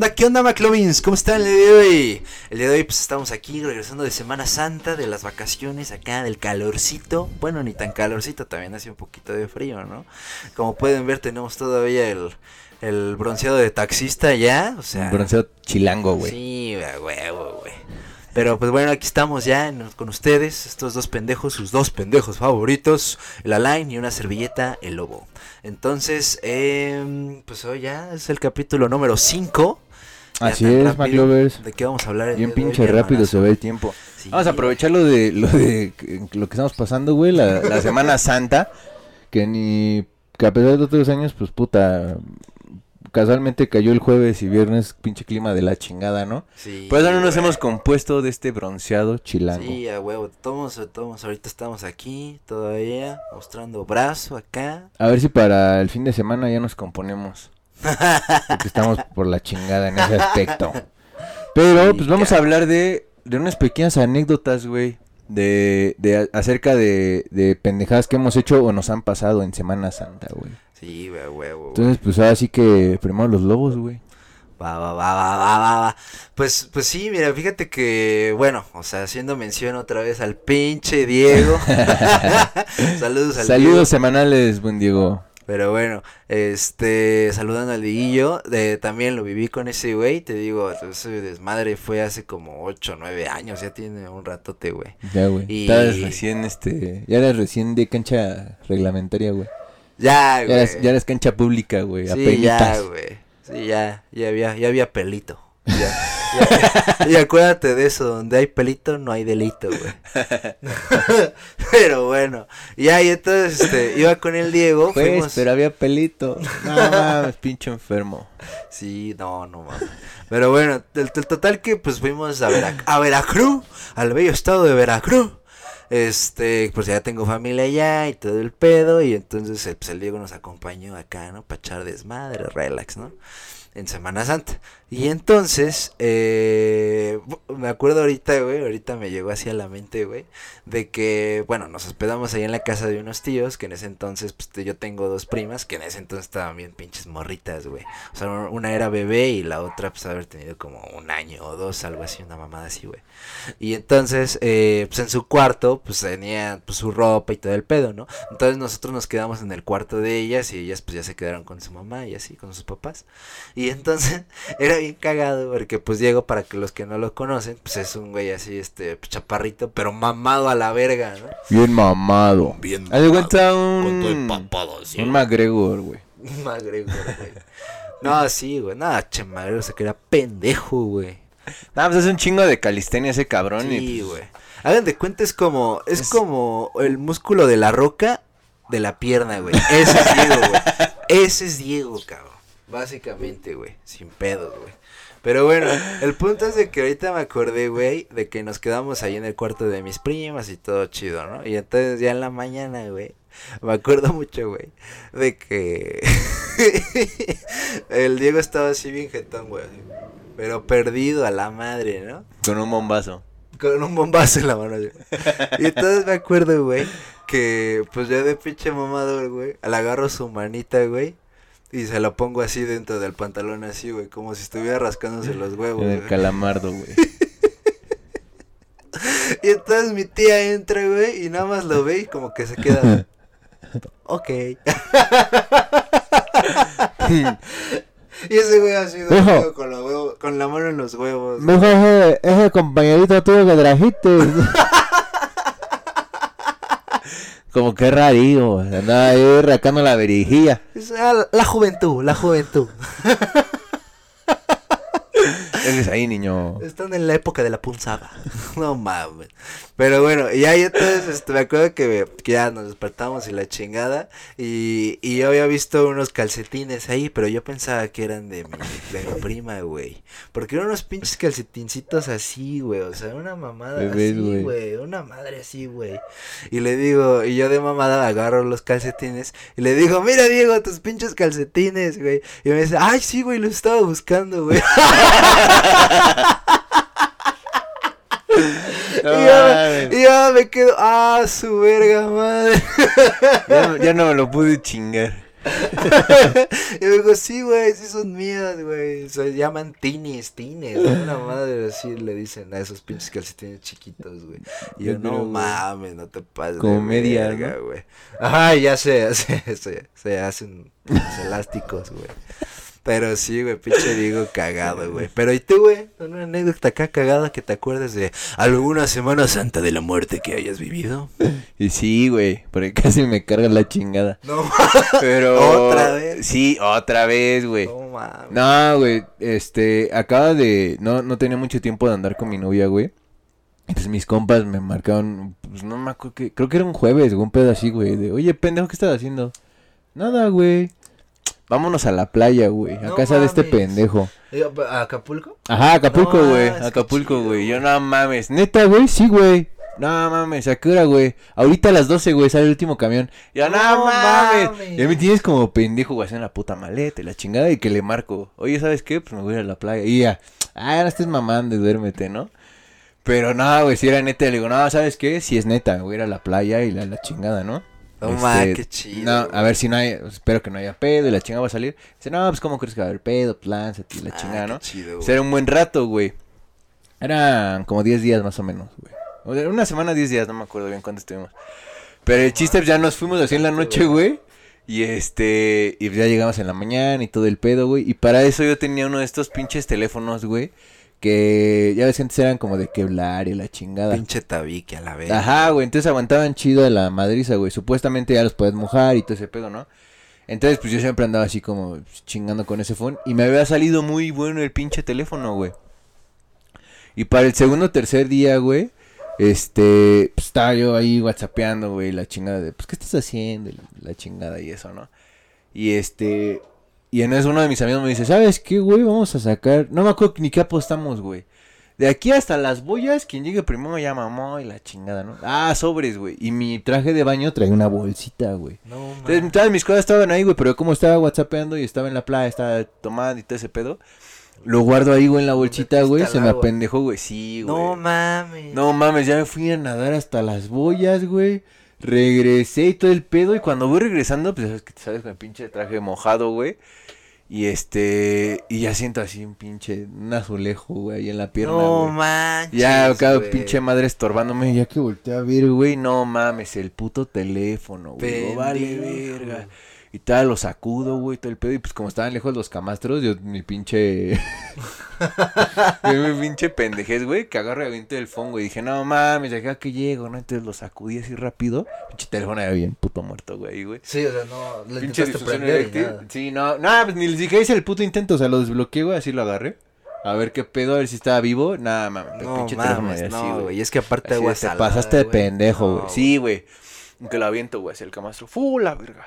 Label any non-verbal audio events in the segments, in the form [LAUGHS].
onda? ¿Qué onda, McLovins? ¿Cómo están el día de hoy? El día de hoy, pues estamos aquí regresando de Semana Santa, de las vacaciones acá, del calorcito. Bueno, ni tan calorcito, también hace un poquito de frío, ¿no? Como pueden ver, tenemos todavía el, el bronceado de taxista ya, o sea. Bronceado chilango, güey. Sí, huevo, güey. Pero pues bueno, aquí estamos ya con ustedes, estos dos pendejos, sus dos pendejos favoritos, el Alain y una servilleta, el lobo. Entonces, eh, pues hoy ya es el capítulo número 5. Así es, McLovers. ¿De qué vamos a hablar? Bien pinche rápido se ve el tiempo. Vamos a aprovechar lo de lo de lo que estamos pasando, güey, la, la Semana Santa, que ni que a pesar de otros años, pues puta, casualmente cayó el jueves y viernes, pinche clima de la chingada, ¿no? Sí. Por eso no nos hemos compuesto de este bronceado chilango. Sí, a huevo, todos, todos ahorita estamos aquí todavía mostrando brazo acá. A ver si para el fin de semana ya nos componemos. Porque estamos por la chingada en ese aspecto. [LAUGHS] Pero pues vamos a hablar de, de unas pequeñas anécdotas, güey. De, de acerca de, de pendejadas que hemos hecho o nos han pasado en Semana Santa, güey. Sí, güey, huevo. Entonces, pues ahora sí que primero los lobos, güey. Va, va, va, va, va, va, Pues, pues sí, mira, fíjate que, bueno, o sea, haciendo mención otra vez al pinche Diego. [LAUGHS] [LAUGHS] Saludos al Saludos semanales, buen Diego. Pero bueno, este, saludando al Diguillo, de, también lo viví con ese güey, te digo, ese desmadre fue hace como 8 o 9 años, ya tiene un ratote, güey. Ya, güey. Y... recién, este, ya eres recién de cancha reglamentaria, güey. Ya, güey. Ya eres, cancha pública, güey. Sí, ya, güey. Sí, ya, ya había, ya había pelito. Ya, [LAUGHS] [LAUGHS] y acuérdate de eso, donde hay pelito no hay delito, güey. [LAUGHS] pero bueno, ya y entonces este, iba con el Diego. Pues, pero había pelito. No mames, pinche enfermo. Sí, no, no mames. Pero bueno, el, total que pues fuimos a, a Veracruz, al bello estado de Veracruz este, pues ya tengo familia allá y todo el pedo. Y entonces eh, pues el Diego nos acompañó acá, ¿no? Para echar desmadre, relax, ¿no? En Semana Santa. Y entonces, eh, me acuerdo ahorita, güey, ahorita me llegó así a la mente, güey, de que, bueno, nos hospedamos ahí en la casa de unos tíos, que en ese entonces, pues yo tengo dos primas, que en ese entonces estaban bien pinches morritas, güey. O sea, una era bebé y la otra, pues, haber tenido como un año o dos, algo así, una mamada así, güey. Y entonces, eh, pues en su cuarto, pues tenía pues, su ropa y todo el pedo, ¿no? Entonces nosotros nos quedamos en el cuarto de ellas y ellas, pues ya se quedaron con su mamá y así, con sus papás. Entonces, [LAUGHS] era bien cagado porque pues Diego, para que los que no lo conocen, pues es un güey así, este, chaparrito, pero mamado a la verga, ¿no? Bien mamado. Bien mamado. Cuenta un... Con todo el papado así. Un McGregor, güey. [LAUGHS] Un McGregor, güey. No, sí, güey. Nada, che, McGregor se queda pendejo, güey. Nada, pues es un chingo de calistenia ese cabrón. Sí, pues güey. Hagan de cuenta, es como, es, es, como el músculo de la roca de la pierna, güey. Ese es Diego, güey. Ese es Diego, cabrón. Básicamente, güey. Sin pedos, güey. Pero bueno, el punto es de que ahorita me acordé, güey, de que nos quedamos ahí en el cuarto de mis primas y todo chido, ¿no? Y entonces ya en la mañana, güey, me acuerdo mucho, güey, de que [LAUGHS] el Diego estaba así bien jetón, güey, pero perdido a la madre, ¿no? Con un bombazo. Con un bombazo en la mano, güey. Y entonces me acuerdo, güey, que pues yo de pinche mamador, güey, le agarro su manita, güey, y se lo pongo así dentro del pantalón, así, güey, como si estuviera rascándose los huevos. El calamardo, güey. [LAUGHS] y entonces mi tía entra, güey, y nada más lo ve y como que se queda. [LAUGHS] ok. [LAUGHS] y ese güey ha sido con, con la mano en los huevos. Mijo, ese, ese compañerito tuyo que trajiste. Como que raro, andaba ahí rascando la verijilla. La juventud, la juventud. [LAUGHS] Eres ahí, niño. Están en la época de la punzada. [LAUGHS] No mames. Pero bueno, y ahí entonces este, me acuerdo que, ya nos despertamos y la chingada. Y, y, yo había visto unos calcetines ahí, pero yo pensaba que eran de mi, de mi prima, güey. Porque eran unos pinches calcetincitos así, güey. O sea, una mamada así, güey. Una madre así, güey. Y le digo, y yo de mamada agarro los calcetines. Y le digo, mira, Diego, tus pinches calcetines, güey. Y me dice, ay, sí, güey, los estaba buscando, güey. [LAUGHS] [LAUGHS] y, ya, me quedo, ah, su verga madre. ya, no me lo pude chingar. [LAUGHS] y me dijo, sí, güey, sí son mías, güey. Se llaman tinis, tines. Una madre así le dicen a esos pinches calcetines chiquitos, güey. Y yo, no mames, no te pases. Como media, güey. Ajá, ya se, [LAUGHS] se, se, se hacen elásticos, güey. Pero sí, güey, pinche Diego [LAUGHS] cagado, güey. Pero ¿y tú, güey? ¿Una anécdota acá cagada que te acuerdes de alguna Semana Santa de la muerte que hayas vivido? Y sí, güey, porque [LAUGHS] casi me carga la chingada. No, pero... ¿Otra vez? Sí, otra vez, güey. No, mames. No, güey, este, acaba de... No, no tenía mucho tiempo de andar con mi novia, güey. Entonces mis compas me marcaron, pues no me acuerdo que... Creo que era un jueves, un pedo así, güey. De, oye, pendejo, ¿qué estás haciendo? Nada, güey. Vámonos a la playa, güey. A No casa de este pendejo. Digo, ¿A Acapulco? Ajá, Acapulco, No, güey. Acapulco, güey. Yo no mames. Neta, güey. Sí, güey. No mames. ¿A qué hora, güey? Ahorita a las 12, güey. Sale el último camión. Ya, no, No mames. mames. Ya me tienes como pendejo, güey. Haciendo la puta maleta la chingada. Y que le marco. Oye, ¿sabes qué? Pues me voy a ir a la playa. Y ya. Ah, no estés mamando y duérmete, ¿no? Pero no, güey. Si era neta, le digo, no, ¿sabes qué? Si es neta. Voy a ir a la playa y la, la chingada, ¿no? No Este, mames, qué chido. No, a ver si no hay, espero que no haya pedo y la chingada va a salir. Dice, no, pues cómo crees que va a haber pedo, pues lánzate y la Ah, chingada, qué ¿no? chido, Pues era un buen rato, güey. Eran como 10 días más o menos, güey. O sea, una semana, 10 días, no me acuerdo bien cuánto estuvimos. Pero el chiste, pues, ya nos fuimos así en la noche, güey. Y este, y ya llegamos en la mañana y todo el pedo, güey. Y para eso yo tenía uno de estos pinches teléfonos, güey. Que ya ves que antes eran como de Kevlar y la chingada. Pinche tabique a la vez. Ajá, güey, entonces aguantaban chido a la madriza, güey. Supuestamente ya los puedes mojar y todo ese pedo, ¿no? Entonces, pues yo siempre andaba así como chingando con ese phone. Y me había salido muy bueno el pinche teléfono, güey. Y para el segundo o tercer día, güey, este, pues estaba yo ahí whatsappeando, güey, la chingada de, pues, ¿qué estás haciendo? La chingada y eso, ¿no? Y este, y en eso uno de mis amigos me dice, ¿sabes qué, güey? Vamos a sacar, no me acuerdo ni qué apostamos, güey. De aquí hasta las boyas, quien llegue primero ya mamó y la chingada, ¿no? Ah, sobres, güey. Y mi traje de baño trae una bolsita, güey. No Entonces, mames. todas mis cosas estaban ahí, güey, pero como estaba whatsappeando y estaba en la playa, estaba tomando y todo ese pedo, lo guardo ahí, güey, en la bolsita, güey, se me apendejó, güey, sí, güey. No mames. No mames, ya me fui a nadar hasta las boyas, güey. Regresé y todo el pedo. Y cuando voy regresando, pues sabes que te sales con el pinche traje mojado, güey. Y este. Y ya siento así un pinche. Un azulejo, güey, ahí en la pierna, No güey. manches. Ya, güey. pinche madre estorbándome. Ya que volteé a ver, güey. No mames, el puto teléfono, güey. Digo, vale, Pendejo. verga. Y tal, lo sacudo, güey, todo el pedo. Y pues como estaban lejos los camastros, yo mi pinche. [LAUGHS] mi pinche pendejez, güey, que agarro y aviento el phone, güey. Dije, no mames, acá que llego, ¿no? Entonces lo sacudí así rápido. Pinche teléfono era bien puto muerto, güey, güey. Sí, o sea, no. Le Pinche prender. Sí, no, no, pues ni les dije, hice el puto intento, o sea, lo desbloqueé, güey, así lo agarré. A ver qué pedo, a ver si estaba vivo. Nada, mames, No pinche teléfono mames, ya así, no, güey. güey. Es que aparte Así de, te pasaste de güey. pendejo, güey. No, sí, güey. Que lo aviento, güey, hacia el camastro. ¡Fu, la verga!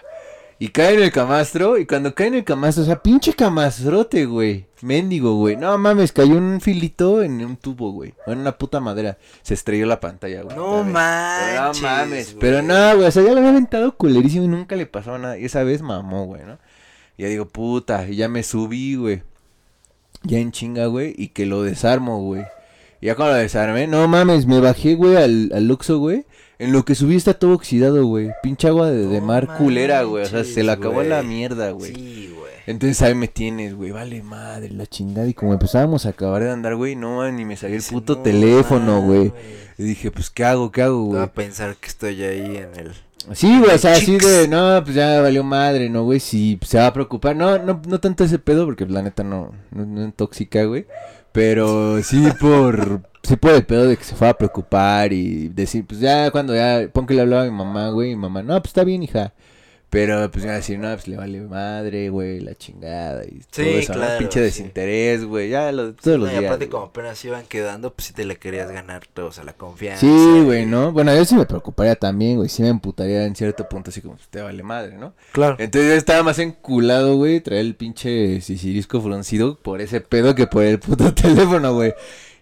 Y cae en el camastro, y cuando cae en el camastro, o sea, pinche camastrote, güey. Mendigo, güey. No mames, cayó un filito en un tubo, güey. En una puta madera. Se estrelló la pantalla, güey. No manches. No mames. güey. Pero no, güey. O sea, ya lo había aventado culerísimo y nunca le pasó nada. Y esa vez mamó, güey, ¿no? Y ya digo, puta. Y ya me subí, güey. Ya en chinga, güey. Y que lo desarmo, güey. Y ya cuando lo desarmé, no mames, me bajé, güey, al, al Luxo, güey. En lo que subí está todo oxidado, güey. Pinche agua de, mar culera, güey. O sea, se le acabó la mierda, güey. Sí, güey. Entonces ahí me tienes, güey, vale madre, la chingada. Y como empezábamos a acabar de andar, güey, no, ni me salió el puto "No teléfono, güey. mames". Y dije, pues, ¿qué hago, qué hago, güey? a pensar que estoy ahí en el. Sí, güey, o sea, así de, no, pues ya valió madre, ¿no, güey? Sí, se va a preocupar. No, no, no tanto ese pedo, porque la neta no, no, no es tóxica, güey. Pero sí por, sí por el pedo de que se fue a preocupar y decir, pues ya cuando ya, pon que le hablaba a mi mamá, güey, mi mamá, no, pues está bien, hija. Pero pues iba a decir, no, pues le vale madre, güey, la chingada y todo Sí, eso, ¿no? claro, Pinche sí. desinterés, güey, ya lo, todos los No, y días. aparte, güey. como apenas iban quedando, pues si te le querías ganar todos a la confianza. Sí, güey, ¿no? Bueno, yo sí me preocuparía también, güey, sí me emputaría en cierto punto, así como, pues, te vale madre, ¿no? Claro. Entonces yo estaba más enculado, güey, traer el pinche sisirisco fruncido por ese pedo que por el puto [LAUGHS] teléfono, güey.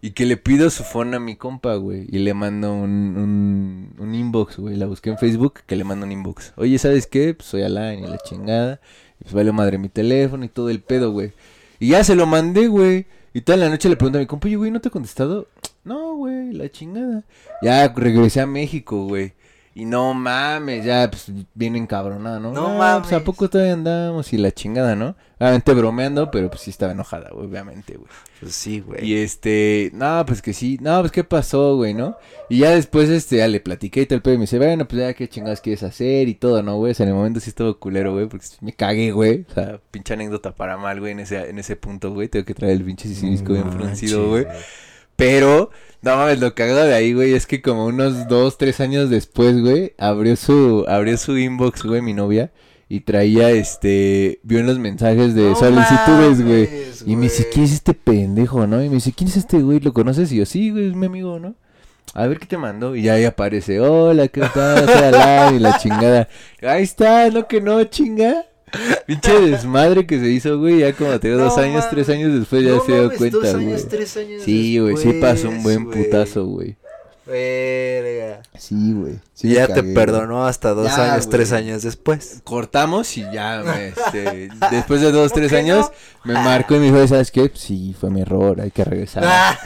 Y que le pido su phone a mi compa, güey. Y le mando un, un, un inbox, güey. La busqué en Facebook, que le mando un inbox. Oye, ¿sabes qué? Pues soy Alain y la chingada. Y pues vale madre mi teléfono y todo el pedo, güey. Y ya se lo mandé, güey. Y toda la noche le pregunto a mi compa, oye, güey, ¿no te ha contestado? No, güey, la chingada. Ya regresé a México, güey. Y no mames, ya, pues, bien encabronada, ¿no? No, mames. Pues, ¿a poco todavía andamos? Y la chingada, ¿no? Obviamente bromeando, pero pues sí estaba enojada, obviamente, güey. Pues sí, güey. Y este, no, pues que sí, no, pues qué pasó, güey, ¿no? Y ya después, este, ya le platiqué y tal, pero me dice, bueno, pues ya qué chingadas quieres hacer y todo, ¿no, güey? O sea, en el momento sí estaba culero, güey, porque me cagué, güey. O sea, pinche anécdota para mal, güey, en ese, en ese punto, güey. Tengo que traer el pinche sisirisco bien fruncido, güey. Pero, no mames, lo cagado de ahí, güey, es que como unos dos, tres años después, güey, abrió su, abrió su inbox, güey, mi novia. Y traía, este, vio en los mensajes de solicitudes, güey. Y me dice, ¿quién es este pendejo, no? Y me dice, ¿quién es este güey? ¿Lo conoces? Y yo, sí, güey, es mi amigo, ¿no? A ver qué te mandó. Y ahí aparece, hola, ¿qué tal? y la chingada. Ahí está, no que no, chinga. [LAUGHS] Pinche desmadre que se hizo, güey, ya como te dos años, tres años después ya se dio cuenta, dos años, Tres años sí, güey, sí pasó un buen putazo, güey. Verga. Sí, güey. Sí ya te perdonó hasta dos años, tres años después. Cortamos y ya, este, [LAUGHS] después de dos, tres años, me marcó y me dijo, ¿sabes qué? Sí, fue mi error, hay que regresar.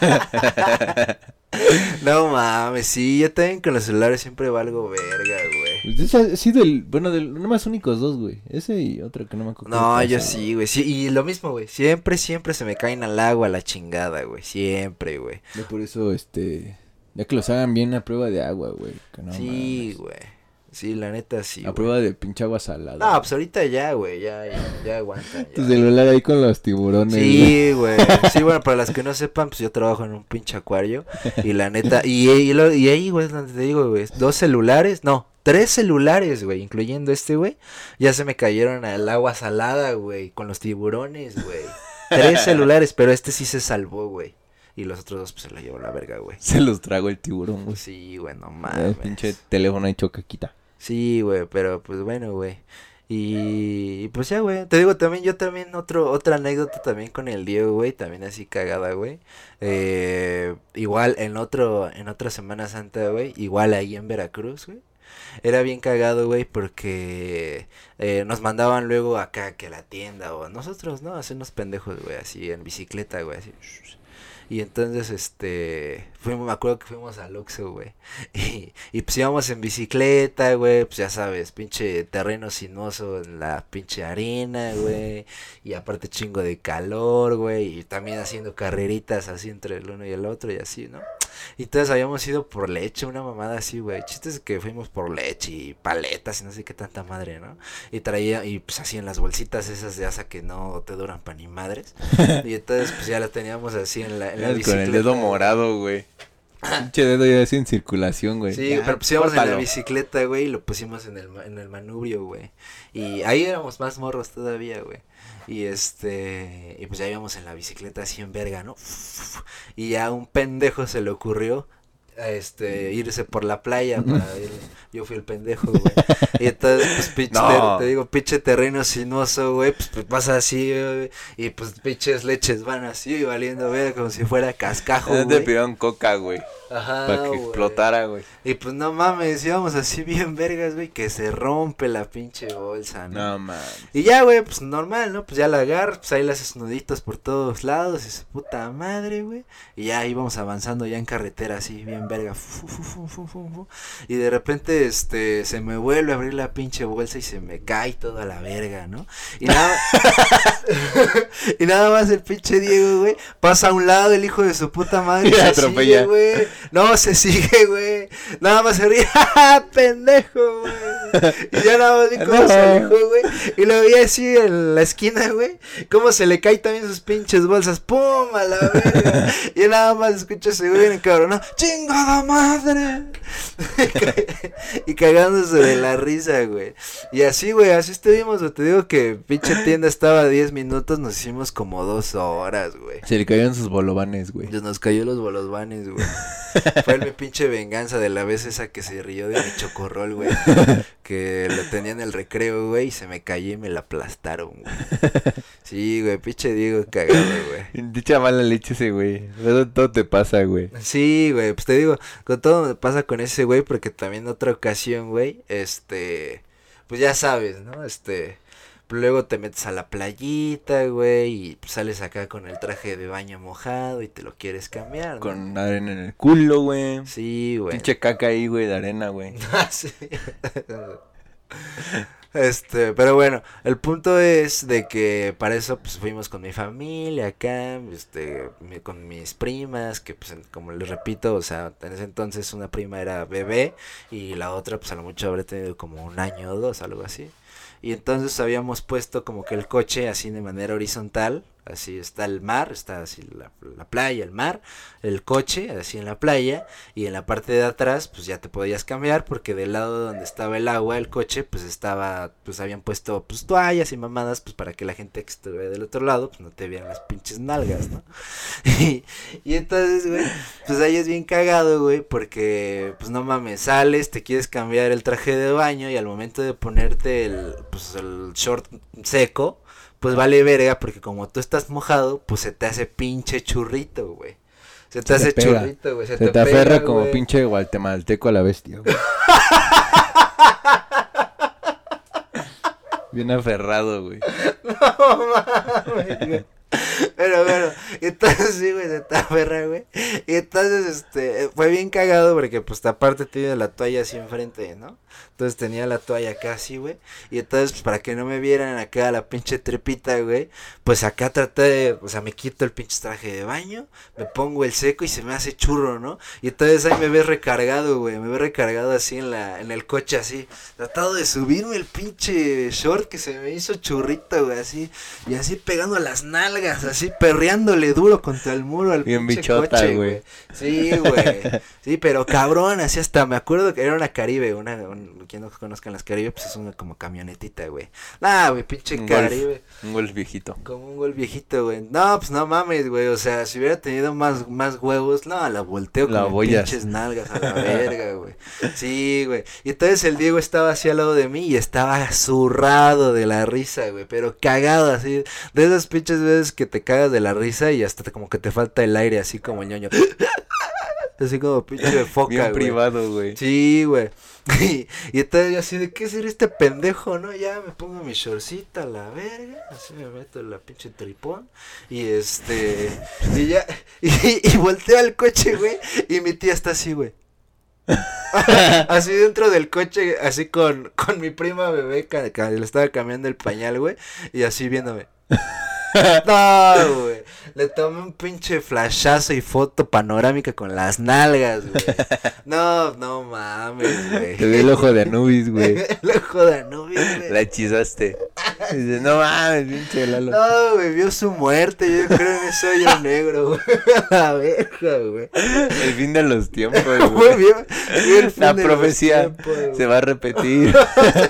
[LAUGHS] [LAUGHS] no mames, sí, yo también con los celulares siempre valgo verga, güey. Pues ese ha sido el, bueno, del, más únicos dos, güey. Ese y otro que no me acuerdo. No, yo sí, güey. Sí, y lo mismo, güey. Siempre, siempre se me caen al agua la chingada, güey. Siempre, güey. Yo por eso, este, ya que los hagan bien a prueba de agua, güey. sí, güey. Sí, la neta sí. A prueba de pinche agua salada. No, pues ahorita ya, güey, ya, ya, ya aguanta. Tu celular ahí con los tiburones. Sí, güey. Sí, bueno, para las que no sepan, pues yo trabajo en un pinche acuario. [LAUGHS] Y la neta, y, y, y ahí, güey, donde te digo, güey, dos celulares, no, tres celulares, güey, incluyendo este, güey, ya se me cayeron al agua salada, güey, con los tiburones, güey. Tres [LAUGHS] celulares, pero este sí se salvó, güey. Y los otros dos, pues se la llevó la verga, güey. Se los trago el tiburón, güey. Sí, güey, no mames. El pinche teléfono ahí chocaquita. Sí, güey, pero pues bueno, güey. Y, pues ya, güey. Te digo también, yo también, otro, otra anécdota también con el Diego, güey. También así cagada, güey. Eh, igual en otro, en otra Semana Santa, güey. Igual ahí en Veracruz, güey. Era bien cagado, güey, porque eh, nos mandaban luego acá que la tienda o nosotros, ¿no? Hacernos pendejos, güey, así en bicicleta, güey, así. Y entonces, este, fuimos, me acuerdo que fuimos al Oxxo, güey. [LAUGHS] Y, y pues íbamos en bicicleta, güey, pues ya sabes, pinche terreno sinuoso en la pinche arena, güey. Y aparte chingo de calor, güey. Y también haciendo carreritas así entre el uno y el otro y así, ¿no? Y entonces habíamos ido por leche, una mamada así, güey. Chistes que fuimos por leche y paletas y no sé qué tanta madre, ¿no? Y traía, y pues así en las bolsitas esas de asa que no te duran pa' ni madres. [LAUGHS] y entonces pues ya la teníamos así en la, en la bicicleta. Con el dedo morado, güey. Pinche dedo ya así en circulación, güey. Sí, pero pusimos en la bicicleta, güey, y lo pusimos en el, en el manubrio, güey. Y ahí éramos más morros todavía, güey. Y este, y pues ya íbamos en la bicicleta así en verga, ¿no? Y a un pendejo se le ocurrió este, irse por la playa para ir. Yo fui el pendejo, güey. Y entonces, pues, [LAUGHS] pinche, te, digo, pinche terreno sinuoso, güey, pues, pues pasa así, güey, y pues pinches leches van así, valiendo, ver como si fuera cascajo, güey. te pidieron coca, güey. Ajá, Para que explotara, güey. Y pues no mames, íbamos así bien vergas, güey, que se rompe la pinche bolsa, ¿no? No mames. Y ya, güey, pues normal, ¿no? Pues ya la agarras, pues ahí haces nuditos por todos lados, y su puta madre, güey. Y ya íbamos avanzando ya en carretera así, bien verga. y de repente, este, se me vuelve a abrir la pinche bolsa y se me cae toda la verga, ¿no? Y nada, [LAUGHS] [LAUGHS] y nada más el pinche Diego, güey, pasa a un lado el hijo de su puta madre. Y se atropella. güey. No, se sigue, güey. Nada más se ríe. [LAUGHS] pendejo, güey! Y ya nada más vi [LAUGHS] cómo se alejó, güey. Y lo vi así en la esquina, güey. Cómo se le cae también sus pinches bolsas. ¡Pum! A la verga. [LAUGHS] Y nada más escucha ese güey cabrón. ¿no? ¡Chingada madre! y cagándose de la risa, güey. Y así, güey, así estuvimos. Te digo que pinche tienda estaba a 10 minutos. Nos hicimos como dos horas, güey. Se le cayeron sus bolovanes, güey. Nos cayó los bolovanes, güey. Fue mi pinche venganza de la vez esa que se rió de mi chocorrol, güey. [LAUGHS] Que lo tenía en el recreo, güey, y se me cayó y me la aplastaron, güey. Sí, güey, pinche Diego cagado, güey. Dicha mala leche ese, güey. Todo te pasa, güey. Sí, güey, pues te digo, con todo me pasa con ese güey, porque también otra ocasión, güey, este, pues ya sabes, ¿no? Este, Luego te metes a la playita, güey, y sales acá con el traje de baño mojado y te lo quieres cambiar. ¿no? Con arena en el culo, güey. Sí, güey. Pinche caca ahí, güey, de arena, güey. [LAUGHS] Ah, sí. Este, pero bueno, el punto es de que para eso pues fuimos con mi familia acá, este, con mis primas, que pues como les repito, o sea, en ese entonces una prima era bebé y la otra pues a lo mucho habría tenido como un año o dos, algo así. Y entonces habíamos puesto como que el coche así de manera horizontal, así está el mar, está así la, la playa, el mar, el coche así en la playa y en la parte de atrás pues ya te podías cambiar porque del lado donde estaba el agua, el coche pues estaba, pues habían puesto pues toallas y mamadas pues para que la gente que estuviera del otro lado pues no te vieran las pinches nalgas, ¿no? [LAUGHS] y, y entonces, güey, pues ahí es bien cagado, güey, porque pues no mames, sales, te quieres cambiar el traje de baño y al momento de ponerte el, pues el short seco, pues vale verga porque como tú estás mojado, pues se te hace pinche churrito, güey. Se te Se hace te pega. churrito, güey. Se, Se te, pega, aferra como güey. pinche guatemalteco a la bestia, güey. [LAUGHS] Bien aferrado, güey. No mames, güey. Pero bueno, entonces sí, güey, se te aferra, güey. Y entonces, este, fue bien cagado porque, pues, aparte tiene la toalla así enfrente, ¿no? Entonces tenía la toalla acá así, güey. Y entonces, pues, para que no me vieran acá la pinche trepita, güey, pues acá traté de, o sea, me quito el pinche traje de baño, me pongo el seco y se me hace churro, ¿no? Y entonces ahí me ves recargado, güey, me ves recargado así en la, en el coche, así, tratado de subirme el pinche short que se me hizo churrito, güey, así, y así pegando las nalgas, así perreándole duro contra el muro al Bien pinche bichota, coche, güey. Sí, güey. [LAUGHS] Sí, pero cabrón, así hasta me acuerdo que era una Caribe, una, un- quien no conozcan las Caribe, pues es una como camionetita, güey. Nah, güey, pinche Un golf. Caribe. Un golf viejito. Como un gol viejito, güey. No, pues no mames, güey. O sea, si hubiera tenido más, más huevos, no, la volteo La con pinches nalgas a la verga, güey. Sí, güey. Y entonces el Diego estaba así al lado de mí y estaba zurrado de la risa, güey. Pero cagado así. De esas pinches veces que te cagas de la risa y hasta te- como que te falta el aire, así como el ñoño. Así como pinche de [LAUGHS] foca, Bien güey. privado, güey. Sí, güey. [LAUGHS] Y, y entonces yo así de, ¿qué será este pendejo, no? Ya me pongo mi shortcita a la verga, así me meto la pinche tripón, y este, [LAUGHS] y ya, y, y volteo al coche, güey, y mi tía está así, güey. así dentro del coche, así con, con mi prima bebé, que, que le estaba cambiando el pañal, güey, y así viéndome. [LAUGHS] No, güey. Le tomé un pinche flashazo y foto panorámica con las nalgas, güey. No, no mames, güey. Te vi el ojo de Anubis, güey. [LAUGHS] El ojo de Anubis, güey. La hechizaste. Dice, no mames, pinche Lalo. No, güey, vio su muerte. Yo creo en ese hoyo negro, güey. [LAUGHS] La verga, güey. El fin de los tiempos, Güey, vio- vio el fin La de los profecía tiempos, se va a repetir. Se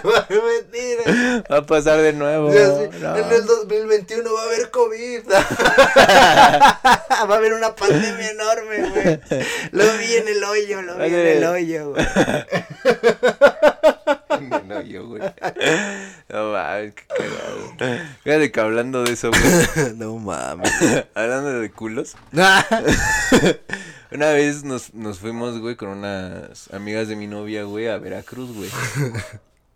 va a repetir. Va a pasar de nuevo. Sí, así, No. En el 2021 va a haber COVID. va a haber una pandemia enorme, güey. Lo vi en el hoyo, lo vi en el hoyo, güey. No, yo, güey. No mames, qué cagado. Fíjate que hablando de eso, güey. No mames. hablando de culos. [LAUGHS] Una vez nos, nos fuimos, güey, con unas amigas de mi novia, güey, a Veracruz, güey. [LAUGHS]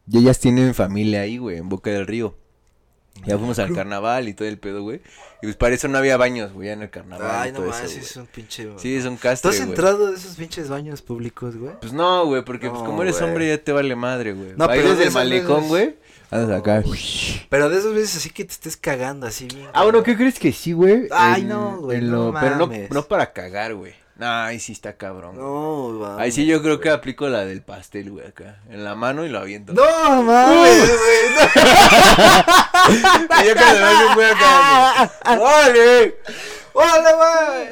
Y ellas tienen familia ahí, güey, en Boca del Río. Ya fuimos al carnaval y todo el pedo, güey. Y pues para eso no había baños, güey, en el carnaval. Ay, y no eso, es un pinche. Sí, es un ¿Tú castre, has güey. entrado de esos pinches baños públicos, güey? Pues no, güey, porque pues como eres güey. hombre ya te vale madre, güey. No, Ahí pero desde de el malecón, veces- güey. Andas acá. Pero de esas veces así que te estés cagando así bien. Ah, bueno, ¿qué crees que sí, güey? Ay, En- no, güey, en no lo- Pero no para cagar, güey. No, ahí sí está cabrón. güey. No, va. Ahí sí yo creo que aplico la del pastel, güey, acá. En la mano y lo aviento. No mames, güey. Y yo cuando hace un güey acá. ¡Órale! ¡Hola,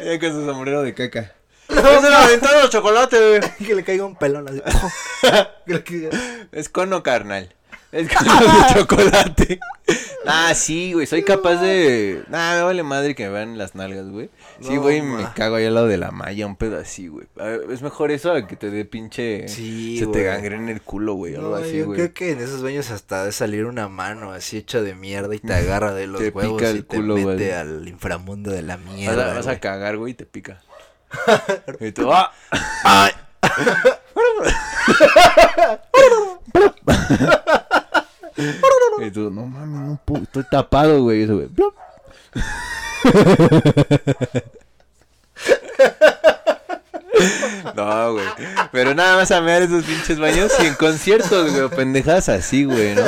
güey! Ya con su sombrero de caca. ¡Es el aventado de chocolate, güey! [LAUGHS] Que le caiga un pelón así. [LAUGHS] Que le caiga- Es cono, carnal. Es cono de chocolate. [LAUGHS] Ah, sí, güey. Soy capaz de. Nah, me vale madre que me vean las nalgas, güey. Sí, güey, me cago ahí al lado de la malla, un pedo así, güey. Es mejor eso a que te dé pinche. Sí, Se güey. te gangrene el culo, güey. Algo No, así, yo güey. creo que en esos baños hasta de salir una mano así hecha de mierda y te agarra de los [LAUGHS] Te huevos pica el y te culo, mete güey. al inframundo de la mierda. vas a cagar, güey, y te pica. [LAUGHS] y tú, ¡ah! Ay. [LAUGHS] Y tú, no mames, no puedo, estoy tapado, güey. Eso, güey. No, güey. Pero nada más a mear esos pinches baños y en conciertos, güey. Pendejadas así, güey, ¿no?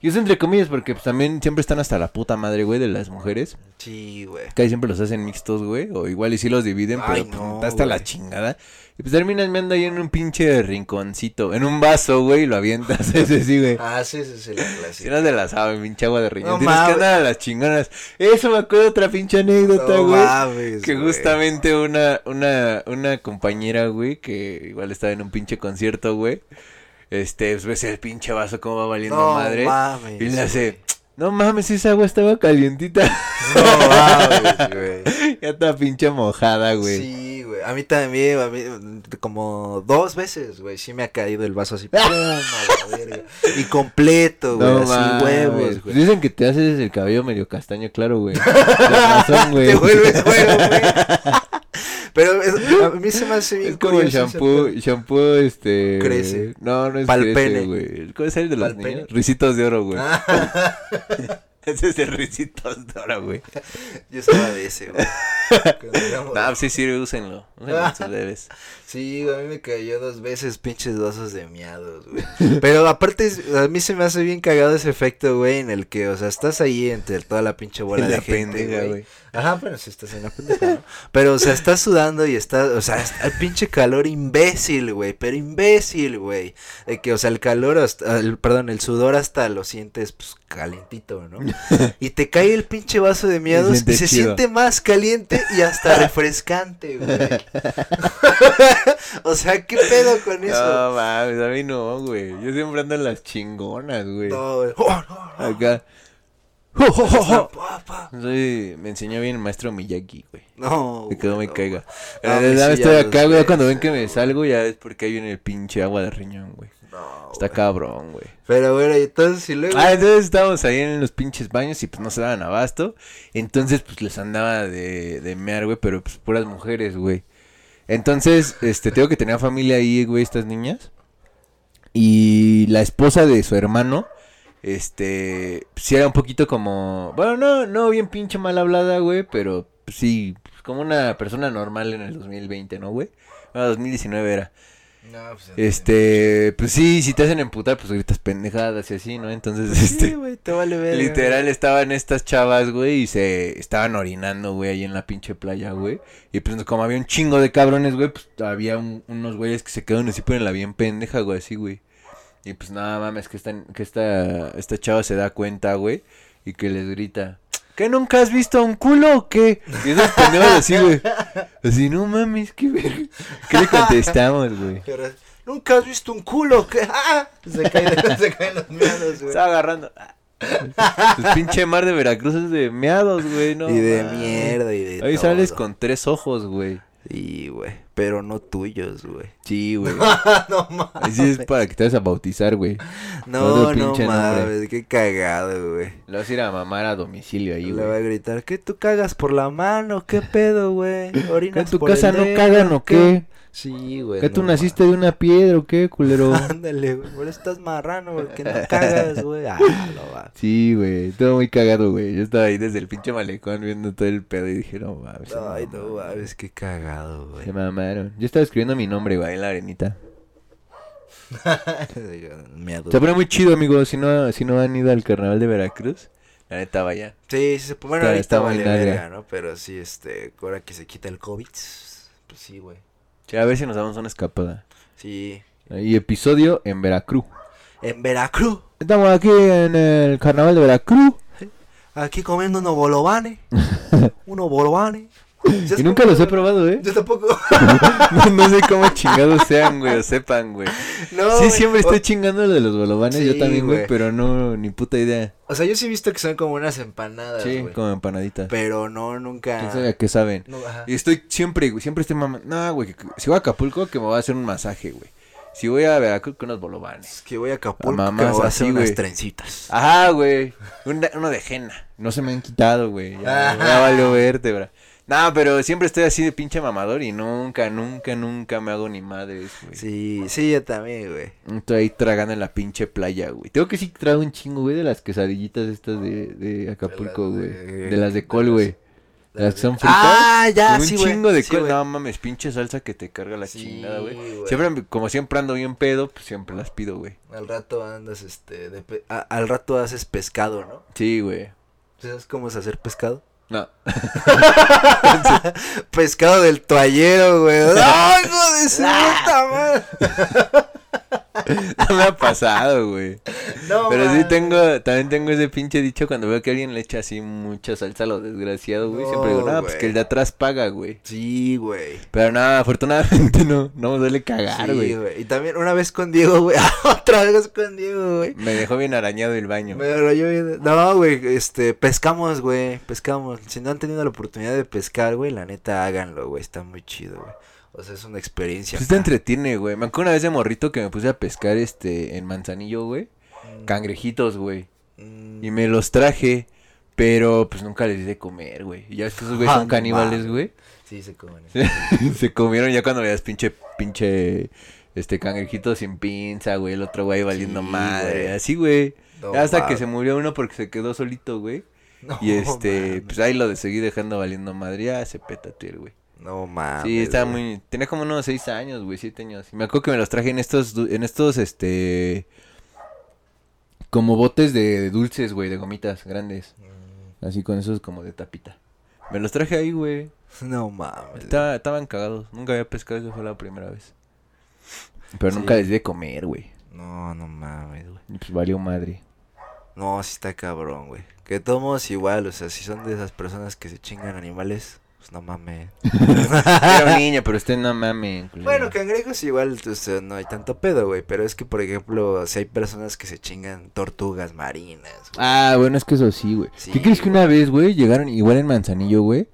Y eso entre comillas porque pues, también siempre están hasta la puta madre, güey, de las mujeres. Sí, güey. Casi siempre los hacen mixtos, güey. O igual y sí los dividen, pero pues, hasta la chingada. Y pues terminas meando ahí en un pinche rinconcito, en un vaso, güey, y lo avientas. [LAUGHS] Ese sí, güey. Ah, sí, ese es el clásico. Si no te la saben, pinche agua de riñón. No, Tienes que andar a las chingonas. Eso me acuerdo de otra pinche anécdota, no, güey. Mames, que justamente una, una, una compañera, güey, que igual estaba en un pinche concierto, güey. Este, pues ves el pinche vaso como va valiendo no, madre. Mames, y le hace. No mames, esa agua estaba calientita. No mames, güey. [LAUGHS] ya está pinche mojada, güey. Sí, a mí también, a mí, como dos veces, güey, sí me ha caído el vaso así. ¡pum! la verga. Y completo, güey, así huevos, güey. Dicen que te haces el cabello medio castaño claro, güey. [LAUGHS] razón, güey. Te vuelves güey. [LAUGHS] Pero [LAUGHS] a mí se me hace bien Es como el shampoo, shampoo, este... Crece. No, no es crece, güey. ¿Cómo es el de los niños? Risitos de oro, güey. [LAUGHS] Ese es el risitos de oro, güey. Yo estaba de ese, güey. no, sí, sí, úsenlo. Úsenlo sus. [LAUGHS] Sí, a mí me cayó dos veces pinches vasos de miados, güey. Pero aparte, a mí se me hace bien cagado ese efecto, güey, en el que, o sea, estás ahí entre toda la pinche bola de gente, güey. Ajá, pero si estás en la [LAUGHS] pendeja, ¿no? Pero, o sea, estás sudando y estás, o sea, hay pinche calor imbécil, güey, pero imbécil, güey. De que, o sea, el calor, hasta, el, perdón, el sudor hasta lo sientes, pues, calentito, ¿no? [LAUGHS] Y te cae el pinche vaso de miados y se siente más caliente y hasta [LAUGHS] refrescante, güey. o sea, ¿qué pedo con eso? No mames, a mí no, güey. Yo siempre ando en las chingonas, güey. No, güey. Oh, Acá. Me enseñó bien el maestro Miyagi, güey. No. Me quedó me caiga. No, estoy acá, güey. Cuando ven que me salgo, ya es porque hay viene el pinche agua de riñón, güey. No. Está cabrón, güey. Pero bueno, entonces y luego. Ah, entonces estábamos ahí en los pinches baños y pues no se daban abasto. Entonces, pues les andaba de, de mear, güey, pero pues puras mujeres, güey. Entonces, este, tengo que tener familia ahí, güey, estas niñas. Y la esposa de su hermano, este, sí era un poquito como, bueno, no, no bien pinche mal hablada, güey, pero sí, como una persona normal en el 2020, ¿no, güey? Bueno, 2019 era. Pues, este, pues sí, si te hacen emputar, pues gritas pendejadas y así, ¿no? Entonces, pues este. güey, te vale ver. Literal, estaban estas chavas, güey, y se estaban orinando, güey, ahí en la pinche playa, güey. Y pues, como había un chingo de cabrones, güey, pues había unos güeyes que se quedaron así, pero en la bien pendeja, güey, así, güey. Y pues nada mames, que esta, que esta, esta chava se da cuenta, güey, y que les grita. ¿Qué nunca has visto un culo o qué? Y esos [LAUGHS] pendejos así, güey. Así, no mames, qué ver... ¿Qué le contestamos, güey? ¿Nunca has visto un culo? ¿Qué? ¡Ah! [LAUGHS] Se, caen, [LAUGHS] se caen los miados, güey. Está agarrando. El pinche mar de Veracruz es de meados, güey, ¿no? Y de mierda y de Ahí sales con tres ojos, güey. Sí, güey. Pero no tuyos, güey. Sí, güey. [LAUGHS] no mames. Así es para que te vayas a bautizar, güey. No, no mames. Qué cagado, güey. Le vas a ir a mamar a domicilio ahí, güey. Le va a gritar, ¿qué tú cagas por la mano? ¿Qué pedo, güey? ¿Que en tu casa no cagan o qué? Sí, güey. ¿Que tú naciste de una piedra o qué, culero? [LAUGHS] Ándale, güey. Por estás marrano, güey. Que no cagas, güey. Ah, lo va. [LAUGHS] Sí, güey. Todo muy cagado, güey. Yo estaba ahí desde el pinche malecón viendo todo el pedo y dije, no mames. Ay, no mames, qué cagado, güey. Se mamaron. Yo estaba escribiendo mi nombre, güey, en la arenita. [LAUGHS] se pone muy chido, amigo. Si no, si no han ido al carnaval de Veracruz. La neta, vaya. Sí, sí, bueno, ahorita está vale verga, ¿no? Pero sí, este, ahora que se quita el COVID, pues sí, güey a ver si nos damos una escapada. Sí. Y episodio en Veracruz. En Veracruz. Estamos aquí en el carnaval de Veracruz. Aquí comiendo unos bolovanes. [LAUGHS] unos bolovanes. Y nunca los he probado, ¿eh? Yo tampoco. [LAUGHS] no, sé cómo chingados sean, güey, o sepan, güey. No, sí, siempre estoy chingando lo de los bolovanes, yo también, güey, pero no, ni puta idea. O sea, yo sí he visto que son como unas empanadas, Sí, como empanaditas. Pero no, nunca. ¿Quién sabe a qué saben? Y estoy siempre, güey, siempre estoy mamando. No, güey, si voy a Acapulco, que me voy a hacer un masaje, güey. Si voy a Veracruz con unos bolovanes. Que voy a Acapulco, a que voy a hacer unas trencitas. Ajá, güey. Uno de henna. No se me han quitado, güey. Ya, [LAUGHS] ya valió verte, güey. No, pero siempre estoy así de pinche mamador y nunca, nunca, nunca me hago ni madres, güey. Sí, sí, yo también, güey. Estoy ahí tragando en la pinche playa, güey. Tengo que sí trago un chingo, güey, de las quesadillitas estas de, de Acapulco, güey. De, las de col, güey. De las que son fritas. Ah, ya, un sí, güey. chingo de Sí, col. no mames, pinche salsa que te carga la Sí, chingada, güey. güey. Siempre, como siempre ando bien pedo, pues siempre las pido, güey. Al rato andas, este, de pe- a- al rato haces pescado, ¿no? Sí, güey. ¿Sabes cómo es hacer pescado? No. [LAUGHS] Pescado del toallero, güey. [LAUGHS] ¡Ay, hijo de su puta madre! [LAUGHS] [LAUGHS] no me ha pasado, güey. No, Pero sí tengo, también tengo ese pinche dicho cuando veo que alguien le echa así mucha salsa a lo desgraciado, güey. Siempre digo, No, no, pues güey. que el de atrás paga, güey. Sí, güey. Pero nada, afortunadamente [LAUGHS] no, no me duele cagar, Sí, güey. güey. Y también una vez con Diego, güey. [LAUGHS] Otra vez con Diego, güey. me dejó bien arañado el baño. Me rayó bien. No, güey, este, pescamos, güey, pescamos. Si no han tenido la oportunidad de pescar, güey, la neta, háganlo, güey, está muy chido, güey. O sea, es una experiencia. Pues te entretiene, güey. Me acuerdo una vez de morrito que me puse a pescar, este, en Manzanillo, güey. Cangrejitos, güey. Mm, Y me los traje, pero pues nunca les di de comer, güey. Y ya ves que esos güeyes Ah, son no caníbales, güey. Sí, se comen. [LAUGHS] Se comieron ya cuando veías pinche, pinche, este, cangrejito sin pinza, güey. El otro güey valiendo Sí, madre. güey. Así, güey. No hasta que se murió uno porque se quedó solito, güey. No Y este, pues ahí lo de seguir dejando valiendo madre. Ya se peta el güey. No mames. Sí, estaba güey. muy. Tenía como unos seis años, güey, siete años. Y me acuerdo que me los traje en estos, en estos, este. Como botes de dulces, güey, de gomitas grandes. Mm, Así con esos como de tapita. Me los traje ahí, güey. [LAUGHS] No mames. Estaba- estaban cagados. Nunca había pescado, esa fue la primera vez. Pero Sí. nunca les di de comer, güey. No, no mames, güey. Y pues valió madre. No, sí está cabrón, güey. Que todos igual, o sea, si son de esas personas que se chingan animales, pues no mames. Era un [LAUGHS] niño, pero usted no mames. Bueno, cangrejos igual, o sea, no hay tanto pedo, güey. Pero es que, por ejemplo, si hay personas que se chingan tortugas marinas, güey. Ah, bueno, es que eso sí, güey. Sí, ¿Qué crees que una vez, güey, llegaron igual en Manzanillo, güey?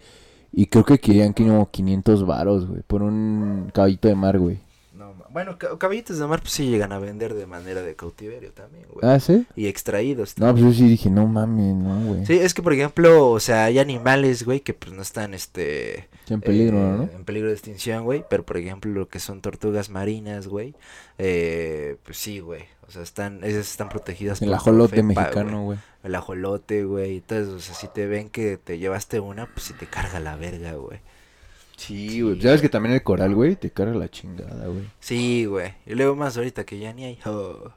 Y creo que querían como 500 varos, güey, por un caballito de mar, güey. Bueno, ca- caballitos de mar, pues sí llegan a vender de manera de cautiverio también, güey. ¿Ah, sí? Y extraídos. No, pues yo sí dije, no mames, no, güey. Sí, es que, por ejemplo, o sea, hay animales, güey, que pues no están, este... En peligro, eh, ¿no? En peligro de extinción, güey. Pero, por ejemplo, lo que son tortugas marinas, güey. Eh, pues sí, güey. O sea, están, esas están protegidas El por ajolote mexicano, güey. El ajolote, güey. Entonces, o sea, si te ven que te llevaste una, pues si te carga la verga, güey. Sí, güey. ¿Sabes que también el coral, güey, te carga la chingada, güey? Sí, güey. Y luego más ahorita que ya ni hay. Oh.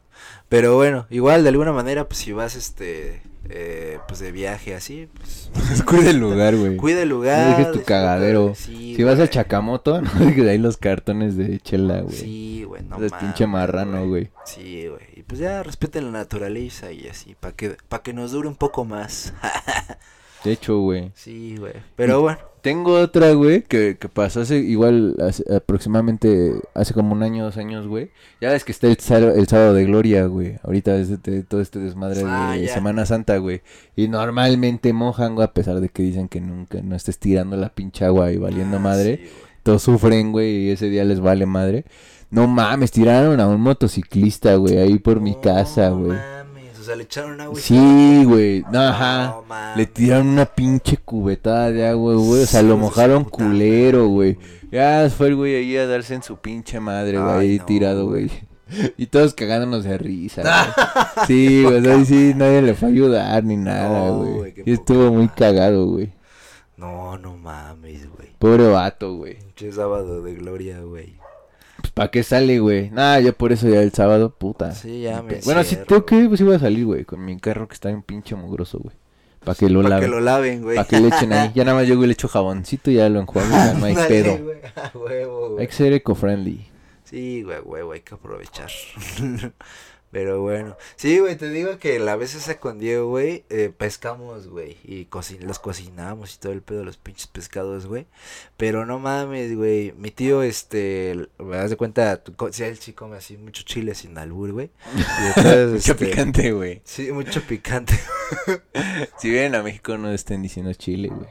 Pero bueno, igual de alguna manera, pues si vas, este, eh, pues de viaje así, pues [LAUGHS] Cuida el lugar, güey. cuida el No lugar. dejes tu cagadero. Sí, Si vas a. Chacamoto, [LAUGHS] no dejes ahí los cartones de chela, güey. Sí, güey, no Eres pinche mames, marrano, güey. Sí, güey. Y pues ya respeten la naturaleza y así, para que, pa' que nos dure un poco más. [LAUGHS] De hecho, güey. sí, güey. Pero bueno. Tengo otra, güey, que, que pasó hace igual, hace- aproximadamente hace como un año, dos años, güey. Ya ves que está el, sábado- el sábado de gloria, güey. Ahorita es de- todo este desmadre Ah, de ya. Semana Santa, güey. Y normalmente mojan, güey, a pesar de que dicen que nunca no estés tirando la pinche agua y valiendo Ah, madre. sí. Todos sufren, güey, y ese día les vale madre. No mames, tiraron a un motociclista, güey, ahí por mi casa, güey. Sea, le echaron agua. Sí, güey, no, ajá. No. Le tiraron una pinche cubetada de agua, güey. O sea, Sí, lo mojaron culero, güey. Ya fue el güey ahí a darse en su pinche madre, güey. Ahí no, tirado, güey. [LAUGHS] Y todos cagándonos de risa, güey. [LAUGHS] Sí, güey. sea, sí, nadie le fue a ayudar ni nada, güey. y estuvo muy cagado, güey. No, no mames, güey. Pobre vato, güey. Pinche sábado de gloria, güey. Pues, ¿para qué sale, güey? Nada, yo por eso ya el sábado, puta. Sí, ya me Bueno, si tengo que, pues iba a salir, güey, con mi carro que está en pinche mugroso, güey. Para que lo Para laven. que lo laven, güey. Para que le echen ahí. Ya [LAUGHS] nada más llego y le echo jaboncito y ya lo enjuago, ya no hay pedo. [LAUGHS] Hay que ser eco-friendly. Sí, güey, huevo, hay que aprovechar. [LAUGHS] Pero bueno, sí, güey, te digo que la vez esa con Diego, güey, eh, pescamos, güey, y cocin los cocinamos y todo el pedo, los pinches pescados, güey. Pero no mames, güey, mi tío, este, me das de cuenta, si él sí come así mucho chile sin albur, güey. [LAUGHS] Mucho este, picante, güey. Sí, mucho picante. [LAUGHS] Si vienen a México no estén diciendo chile, güey.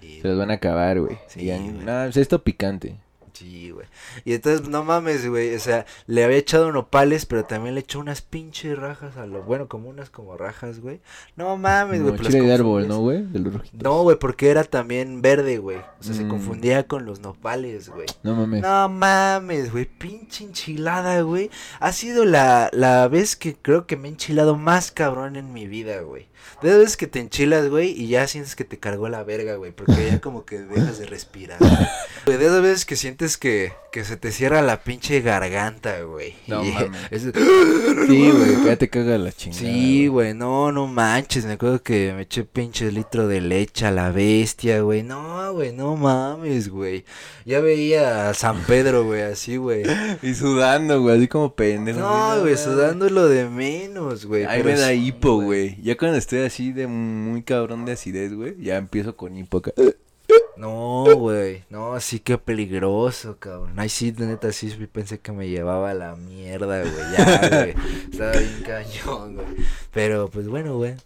Sí, Se los van a acabar, güey. Sí, Digan, no, pues esto picante. Sí, güey. Y entonces, no mames, güey. O sea, le había echado nopales, pero también le echó unas pinches rajas a lo. Bueno, como unas como rajas, güey. No mames, güey. No, chile de árbol, ¿no, güey? De los rojitos. No, güey, porque era también verde, güey. O sea, se Mm. confundía con los nopales, güey. No mames. No mames, güey. Pinche enchilada, güey. Ha sido la, la vez que creo que me he enchilado más cabrón en mi vida, güey. De veces que te enchilas, güey, y ya sientes que te cargó la verga, güey. Porque ya [LAUGHS] como que dejas de respirar. Güey, de esas veces que sientes que, que se te cierra la pinche garganta, güey. No [LAUGHS] Y mames. es- Sí, güey, ya te caga la chingada. Sí, güey, no, no manches, me acuerdo que me eché pinche litro de leche a la bestia, güey, no, güey, no mames, güey, ya veía a San Pedro, güey, así, güey, [LAUGHS] Y sudando, güey, así como pendejo. no, güey, sudando lo de menos, güey. Ahí me da hipo, güey. Ya cuando estoy así de muy cabrón de acidez, güey, ya empiezo con hipo acá. No, güey, no, sí que peligroso, cabrón, ay, sí, de neta, sí, sí, pensé que me llevaba a la mierda, güey, ya, güey, [LAUGHS] estaba bien cañón, güey, pero, pues, bueno, güey.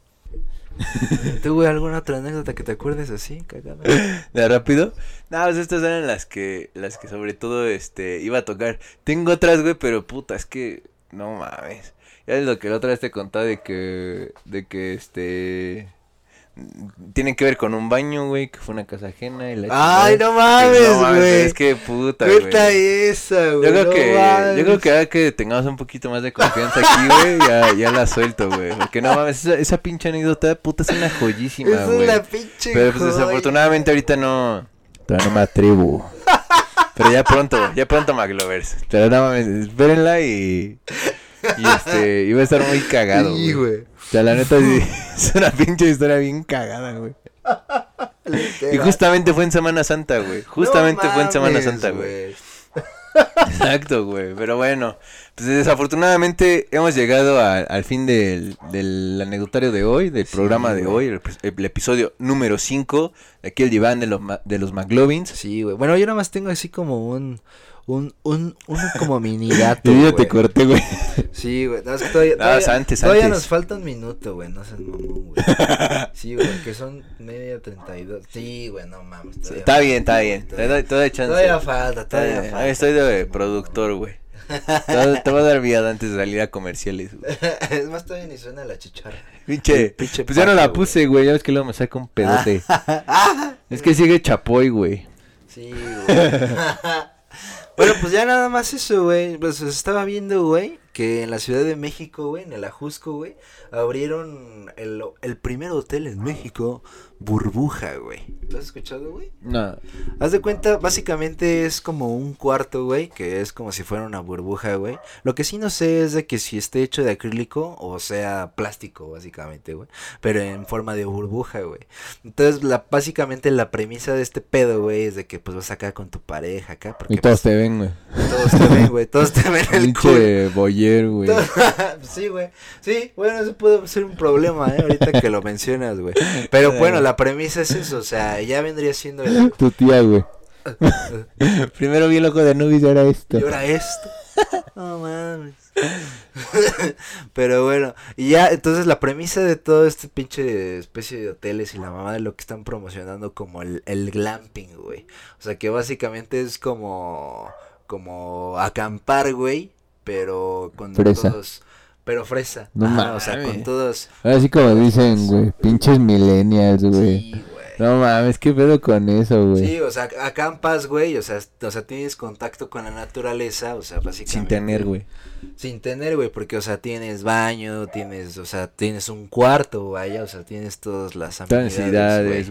¿Tú, güey, alguna otra anécdota que te acuerdes así, cagada? [LAUGHS] ¿De rápido? No, pues estas eran las que, las que sobre todo, este, iba a tocar. Tengo otras, güey, pero puta, es que, no mames. Ya es lo que la otra vez te contaba de que, de que, este, tienen que ver con un baño, güey, que fue una casa ajena y la Ay, no mames, No güey. Es que puta, güey. Cuenta esa, güey. Yo creo no que, mames. yo creo que ahora que tengamos un poquito más de confianza aquí, güey, [LAUGHS] ya, ya la suelto, güey. Porque no mames, esa, esa pinche anécdota, puta, es una joyísima, Esa güey. es la pinche. Pero pues joya. desafortunadamente ahorita no. Todavía no me atrevo. [LAUGHS] Pero ya pronto, ya pronto, McLovers. Pero no mames, espérenla y. Y este, iba a estar muy cagado, Sí, güey. O sea, la neta sí, [LAUGHS] es una pinche historia bien cagada, güey. Y justamente fue en Semana Santa, güey. Justamente No fue en Semana Santa, güey. Exacto, güey. Pero bueno, pues desafortunadamente hemos llegado a- al fin del, del anecdotario de hoy, del Sí, programa de hoy, el, el episodio número 5, aquí el diván de los, de los McLovins. Sí, güey. Bueno, yo nada más tengo así como un. Un, un, uno como mini [LAUGHS] dato. Yo te güey. corté, güey. Sí, güey. No, es que todavía, No, todavía, antes, todavía antes. nos falta un minuto, güey. No seas mamón, güey. [LAUGHS] Sí, güey. Que son media treinta y dos. Sí, güey. No mames. todavía Está bien, está bien. Te Todavía, doy, te doy chance. todavía falta, todavía Eh, falta. Estoy de productor, güey. Te, voy- te voy a dar vida antes de salir a comerciales, güey. [LAUGHS] es más, todavía ni suena la chicharra. Pinche, Pinche pues ya no la puse, güey. Ya ves que luego me saca un pedote. Es que sigue chapoy, güey. Sí, güey. Bueno, pues ya nada más eso, güey. Pues estaba viendo, güey, que en la Ciudad de México, güey, en el Ajusco, güey, abrieron el, el primer hotel en México, Burbuja, güey. ¿Lo has escuchado, güey? No. Haz de cuenta, básicamente es como un cuarto, güey, que es como si fuera una burbuja, güey. Lo que sí no sé es de que si esté hecho de acrílico o sea plástico, básicamente, güey. Pero en forma de burbuja, güey. Entonces, la, básicamente la premisa de este pedo, güey, es de que pues vas acá con tu pareja acá. Porque Y todos pues, te ven, güey. todos te ven, güey. Todos te ven el. Pinche boyer, güey. [LAUGHS] sí, güey. Sí, bueno, eso puede ser un problema, ¿eh? Ahorita que lo mencionas, güey. Pero [LAUGHS] bueno, la premisa es eso, o sea, ya vendría siendo el... Tu tía, güey. [LAUGHS] Primero vi el ojo de Anubis y ahora esto. ¿Y ahora esto? [LAUGHS] No mames. [LAUGHS] Pero bueno, y ya, entonces la premisa de todo este pinche especie de hoteles y la mamá de lo que están promocionando como el, el glamping, güey. O sea que básicamente es como, como acampar, güey, pero con Fresa. todos, pero fresa. No Ajá, o sea, mames. con todos. Así como dicen, güey. Pinches millennials, güey. Sí, güey. No mames, qué pedo con eso, güey. Sí, o sea, acampas, güey, o sea, o sea, tienes contacto con la naturaleza, o sea, básicamente. Sin tener, güey. Sin tener, güey, porque, o sea, tienes baño, tienes, o sea, tienes un cuarto, vaya, o sea, tienes todas las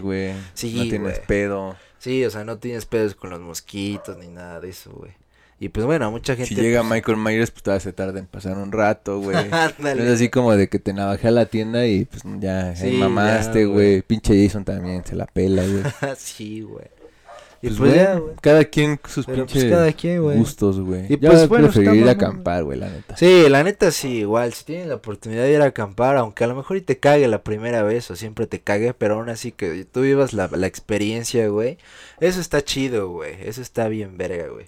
güey. güey. Sí, No tienes güey. pedo. Sí, o sea, no tienes pedos con los mosquitos ni nada de eso, güey. Y pues bueno, mucha gente. Si llega pues, Michael Myers, pues todavía se tarda en pasar un rato, güey. [LAUGHS] Ándale. es así como de que te navajé a la tienda y pues ya, Sí, ahí mamaste, güey. Pinche Jason también se la pela, güey. [LAUGHS] sí, güey. Y Pues, pues, ya, güey. cada quien sus Pero, pues, pinches cada quien, güey. gustos, güey. Y, Yo pues, bueno, está preferiría mamón. acampar, güey, la neta. Sí, la neta sí, igual, si tienen la oportunidad de ir a acampar, aunque a lo mejor y te cague la primera vez o siempre te cague, pero aún así que tú vivas la, la experiencia, güey, eso está chido, güey, eso está bien verga, güey.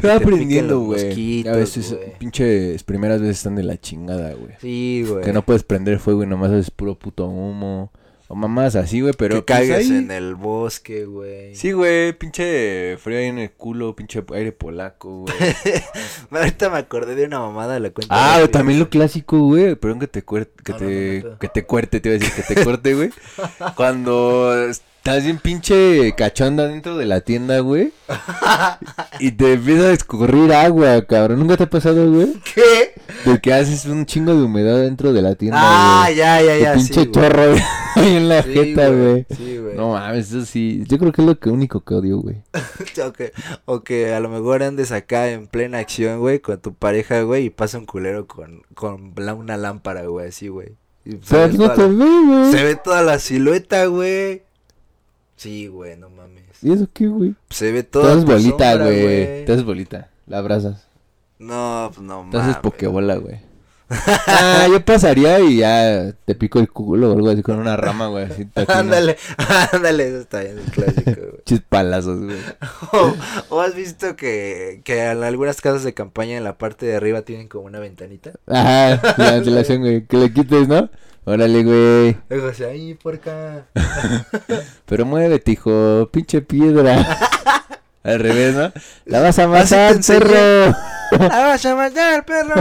Sea, Se que te aprendiendo, güey. A veces, güey. pinches primeras veces están de la chingada, güey. Sí, güey. Que no puedes prender fuego y nomás haces puro puto humo. O mamás así, güey, pero. Que pues, caigas en el bosque, güey. Sí, güey, pinche frío ahí en el culo, pinche aire polaco, güey. [LAUGHS] Ahorita me acordé de una mamada la cuenta. ah, o también lo clásico, güey. Perdón que te cuerte, que No, te, no, no. que te cuerte, te iba a decir, que te corte, güey. [LAUGHS] Cuando estás bien pinche cachonda dentro de la tienda, güey. [LAUGHS] y te empieza a escurrir agua, cabrón. ¿Nunca te ha pasado, güey? ¿Qué? De que haces un chingo de humedad dentro de la tienda, Ah, güey. ya, ya, Tu ya. pinche sí, chorro güey, ahí en la Sí, jeta, güey. Sí, güey. No mames, eso sí. Yo creo que es lo que único que odio, güey. O que, o que a lo mejor andes acá en plena acción, güey, con tu pareja, güey, y pasa un culero con, con una lámpara, güey, así, güey. Y se, Pero ve no la, ve, güey. se ve toda la silueta, güey. Sí, güey, no mames. ¿Y eso qué, güey? Se ve Te haces tu bolita, güey. Te haces bolita. La abrazas. No, pues no Te haces mames. pokebola, güey. Ah, yo pasaría y ya te pico el culo o algo así con una rama, güey. [LAUGHS] Ándale, ándale, eso está bien, el clásico, güey. Chis palazos, güey. [LAUGHS] O, o has visto que, que en algunas casas de campaña en la parte de arriba tienen como una ventanita. Ajá, la [LAUGHS] ventilación, güey. Que le quites, ¿no? Órale, güey. Luego así, ahí por acá. Pero muévete, hijo. Pinche piedra. Al revés, ¿no? La vas a matar, perro. ¡Ah, vas a matar, perro!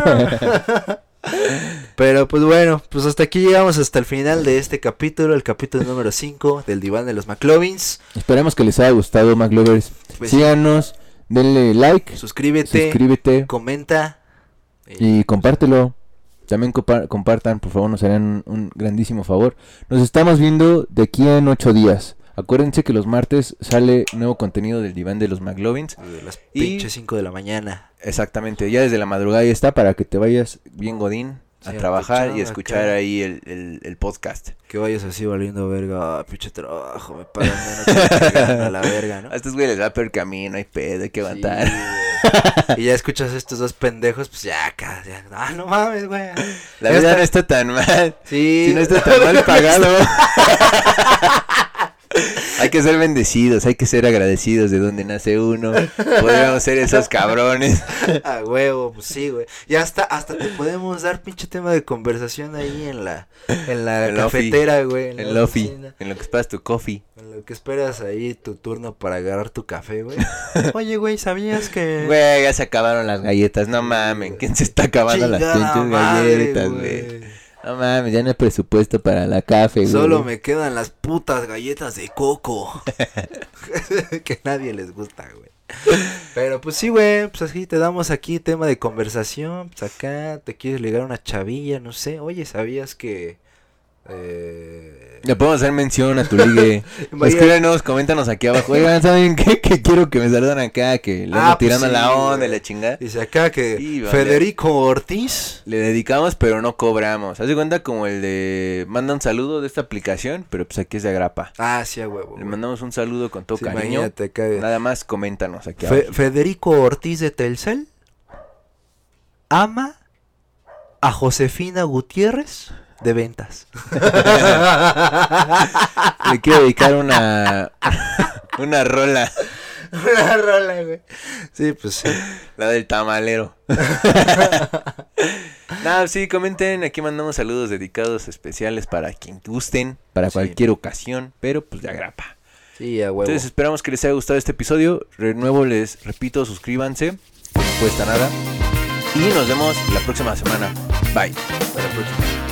Pero pues bueno, pues hasta aquí llegamos hasta el final de este capítulo, el capítulo número 5 del diván de los McLovins. Esperemos que les haya gustado, McLovers. Pues, Síganos, denle like, Suscríbete, suscríbete comenta. Y, y compártelo. También compa- compartan, por favor, nos harían un, un grandísimo favor. Nos estamos viendo de aquí en ocho días. Acuérdense que los martes sale nuevo contenido del diván de los McLovins. de las pinches 5 de la mañana. Exactamente, ya desde la madrugada ya está para que te vayas bien godín a Sí, trabajar y aprovechando escuchar acá. ahí el, el, el podcast. Que vayas así valiendo verga, ah, pinche trabajo, me pagan menos que a la verga, ¿no? [LAUGHS] A estos güeyes les va peor camino, hay pedo, hay que Sí, aguantar. güey. y ya escuchas a estos dos pendejos, pues ya acá, ya, ah, no mames, güey. La vida está- no está tan mal. Sí. Si no está tan mal [LAUGHS] pagado. Hay que ser bendecidos, hay que ser agradecidos de donde nace uno. Podríamos ser esos cabrones. A huevo, pues sí, güey. Y hasta, hasta te podemos dar pinche tema de conversación ahí en la, en la En cafetera, güey. En, En la Lofi, en lo que esperas tu coffee. En lo que esperas ahí tu turno para agarrar tu café, güey. [LAUGHS] Oye, güey, ¿sabías que...? Güey, ya se acabaron las galletas, no mamen. ¿Quién se está acabando las pinches galletas, güey? No mames, ya no hay presupuesto para la café, güey. Solo me quedan las putas galletas de coco. [LAUGHS] que nadie les gusta, güey. Pero pues sí, güey, pues así te damos aquí tema de conversación. Pues acá te quieres ligar una chavilla, no sé. Oye, ¿sabías que... Eh... Le podemos hacer mención a tu ligue. [LAUGHS] Escríbenos, coméntanos aquí abajo. [LAUGHS] Oigan, ¿saben qué? Que quiero que me saludan acá, que le Ah, pues tirando sí, la onda y la chingada. Dice acá que Sí, vale. Federico Ortiz. Le dedicamos, pero no cobramos. Haz de cuenta como el de manda un saludo de esta aplicación, pero pues aquí es de agrapa. Ah, sí, a huevo. Le mandamos un saludo con todo Sí, cariño. Nada más coméntanos aquí Fe- abajo. Federico Ortiz de Telcel ama a Josefina Gutiérrez de ventas. [LAUGHS] Le quiero dedicar una [LAUGHS] una rola, Una rola, güey. Sí, pues sí. la del tamalero. [LAUGHS] Nada, sí, comenten, aquí mandamos saludos dedicados especiales para quien gusten, para Sí. cualquier ocasión, pero pues de agrapa. Sí, a huevo. Entonces esperamos que les haya gustado este episodio. De nuevo les repito, suscríbanse, no cuesta nada. Y nos vemos la próxima semana. Bye. Hasta la próxima.